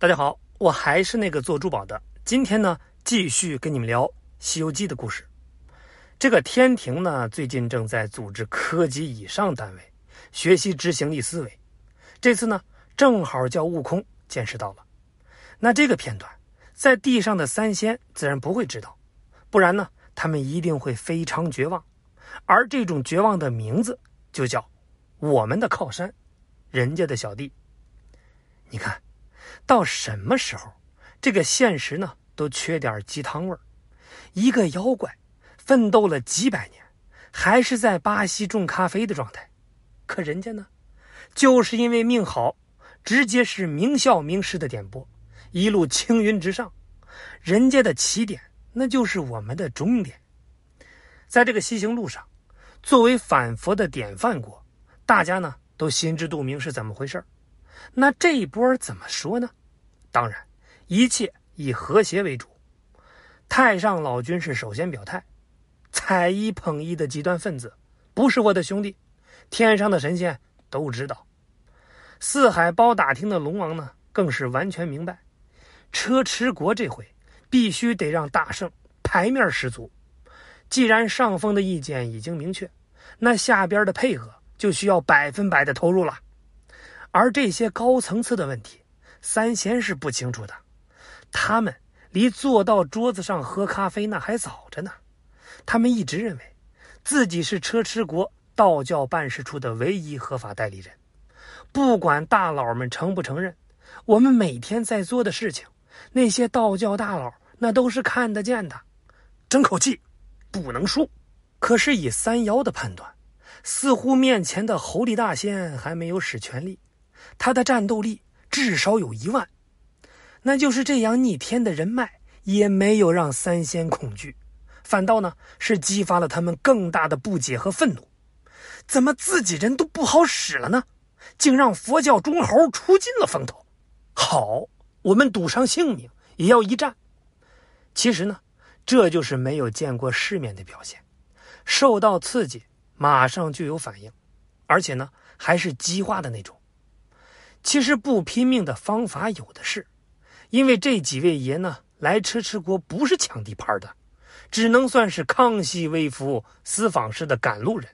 大家好，我还是那个做珠宝的。今天呢，继续跟你们聊《西游记》的故事。这个天庭呢，最近正在组织科级以上单位学习执行力思维。这次呢，正好叫悟空见识到了。那这个片段，在地上的三仙自然不会知道，不然呢，他们一定会非常绝望。而这种绝望的名字，就叫我们的靠山，人家的小弟。你看。到什么时候，这个现实呢都缺点鸡汤味儿。一个妖怪奋斗了几百年，还是在巴西种咖啡的状态。可人家呢，就是因为命好，直接是名校名师的点拨，一路青云直上。人家的起点，那就是我们的终点。在这个西行路上，作为反佛的典范国，大家呢都心知肚明是怎么回事那这一波怎么说呢？当然，一切以和谐为主。太上老君是首先表态，踩一捧一的极端分子不是我的兄弟。天上的神仙都知道，四海包打听的龙王呢，更是完全明白，车迟国这回必须得让大圣牌面十足。既然上峰的意见已经明确，那下边的配合就需要百分百的投入了。而这些高层次的问题。三贤是不清楚的，他们离坐到桌子上喝咖啡那还早着呢。他们一直认为，自己是车迟国道教办事处的唯一合法代理人。不管大佬们承不承认，我们每天在做的事情，那些道教大佬那都是看得见的。争口气，不能输。可是以三妖的判断，似乎面前的猴力大仙还没有使全力，他的战斗力。至少有一万，那就是这样逆天的人脉，也没有让三仙恐惧，反倒呢是激发了他们更大的不解和愤怒。怎么自己人都不好使了呢？竟让佛教忠猴出尽了风头。好，我们赌上性命也要一战。其实呢，这就是没有见过世面的表现，受到刺激马上就有反应，而且呢还是激化的那种。其实不拼命的方法有的是，因为这几位爷呢来车迟国不是抢地盘的，只能算是康熙微服私访式的赶路人。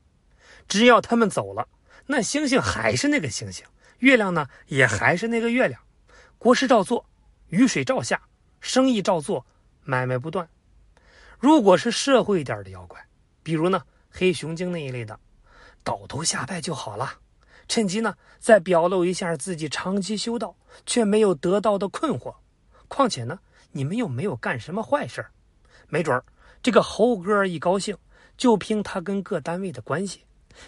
只要他们走了，那星星还是那个星星，月亮呢也还是那个月亮，国事照做，雨水照下，生意照做，买卖不断。如果是社会一点的妖怪，比如呢黑熊精那一类的，倒头下拜就好了。趁机呢，再表露一下自己长期修道却没有得到的困惑。况且呢，你们又没有干什么坏事没准儿这个猴哥一高兴，就凭他跟各单位的关系，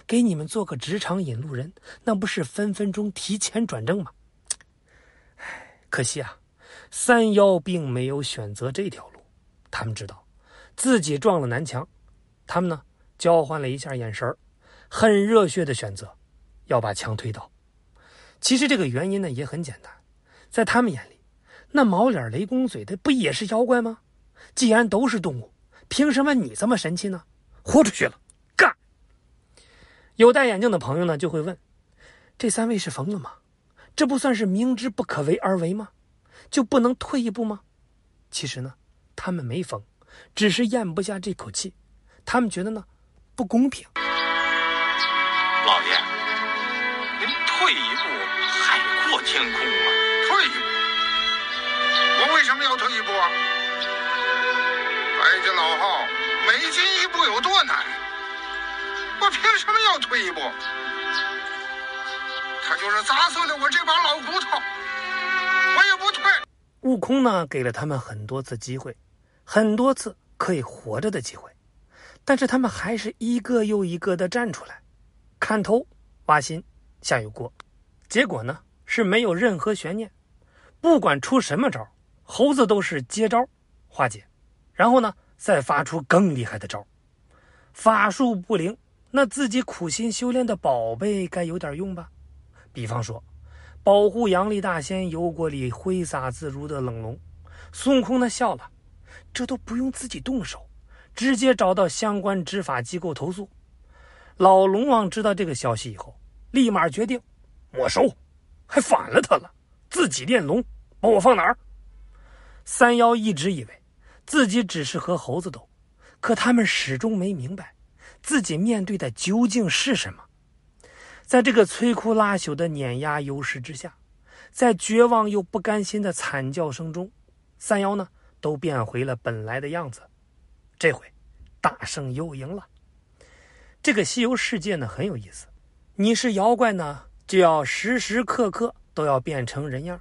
给你们做个职场引路人，那不是分分钟提前转正吗？可惜啊，三妖并没有选择这条路。他们知道自己撞了南墙，他们呢交换了一下眼神很热血的选择。要把墙推倒，其实这个原因呢也很简单，在他们眼里，那毛脸雷公嘴的不也是妖怪吗？既然都是动物，凭什么你这么神气呢？豁出去了，干！有戴眼镜的朋友呢就会问：这三位是疯了吗？这不算是明知不可为而为吗？就不能退一步吗？其实呢，他们没疯，只是咽不下这口气，他们觉得呢不公平。天空啊！退一步，我为什么要退一步啊？白家老号，每进一步有多难？我凭什么要退一步？他就是砸碎了我这把老骨头，我也不退。悟空呢，给了他们很多次机会，很多次可以活着的机会，但是他们还是一个又一个的站出来，砍头挖心。下油锅，结果呢是没有任何悬念，不管出什么招，猴子都是接招化解，然后呢再发出更厉害的招，法术不灵，那自己苦心修炼的宝贝该有点用吧？比方说，保护杨丽大仙油锅里挥洒自如的冷龙，孙悟空呢笑了，这都不用自己动手，直接找到相关执法机构投诉。老龙王知道这个消息以后。立马决定没收，还反了他了。自己练龙把我放哪儿？三妖一直以为自己只是和猴子斗，可他们始终没明白自己面对的究竟是什么。在这个摧枯拉朽的碾压优势之下，在绝望又不甘心的惨叫声中，三妖呢都变回了本来的样子。这回，大圣又赢了。这个西游世界呢很有意思，你是妖怪呢，就要时时刻刻都要变成人样，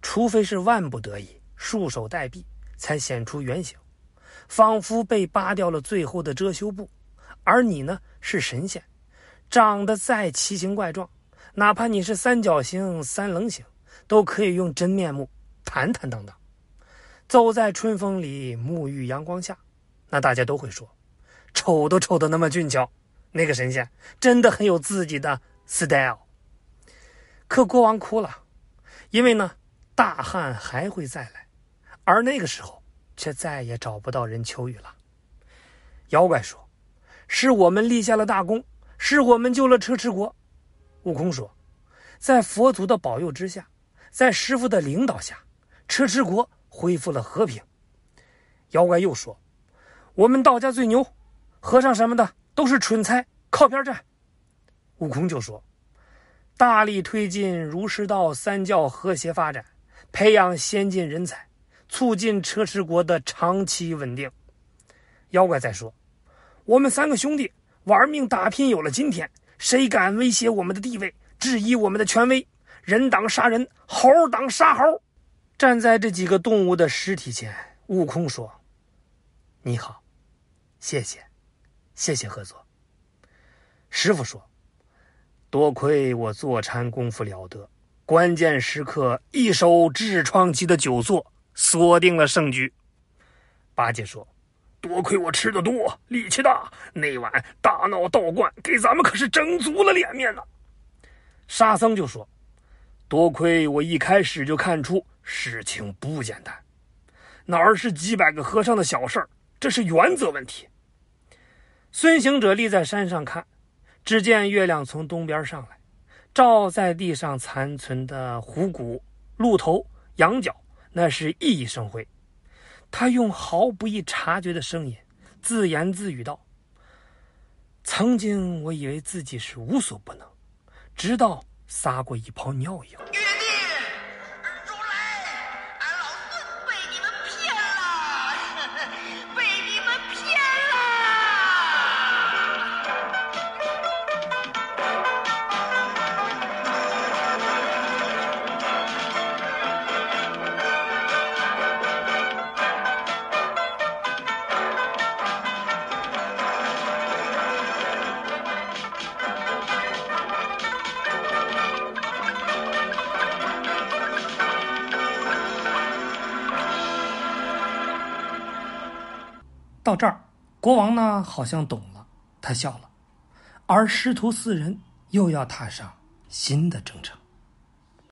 除非是万不得已。束手待毙，才显出原形，仿佛被扒掉了最后的遮羞布。而你呢，是神仙，长得再奇形怪状，哪怕你是三角形、三棱形，都可以用真面目坦坦荡荡，走在春风里，沐浴阳光下，那大家都会说，丑都丑的那么俊俏，那个神仙真的很有自己的 style。可国王哭了，因为呢，大汉还会再来。而那个时候，却再也找不到人求雨了。妖怪说：“是我们立下了大功，是我们救了车迟国。”悟空说：“在佛祖的保佑之下，在师傅的领导下，车迟国恢复了和平。”妖怪又说：“我们道家最牛，和尚什么的都是蠢材，靠边站。”悟空就说：“大力推进儒释道三教和谐发展，培养先进人才。”促进车迟国的长期稳定。妖怪在说：“我们三个兄弟玩命打拼，有了今天，谁敢威胁我们的地位，质疑我们的权威？人挡杀人，猴挡杀猴。”站在这几个动物的尸体前，悟空说：“你好，谢谢，谢谢合作。”师傅说：“多亏我坐禅功夫了得，关键时刻一手痔疮期的久坐。”锁定了胜局。八戒说：“多亏我吃的多，力气大，那晚大闹道观，给咱们可是整足了脸面呢。”沙僧就说：“多亏我一开始就看出事情不简单，哪儿是几百个和尚的小事儿，这是原则问题。”孙行者立在山上看，只见月亮从东边上来，照在地上残存的虎骨、鹿头、羊角。那是熠熠生辉，他用毫不易察觉的声音自言自语道：“曾经我以为自己是无所不能，直到撒过一泡尿一样。”到这儿，国王呢好像懂了，他笑了，而师徒四人又要踏上新的征程。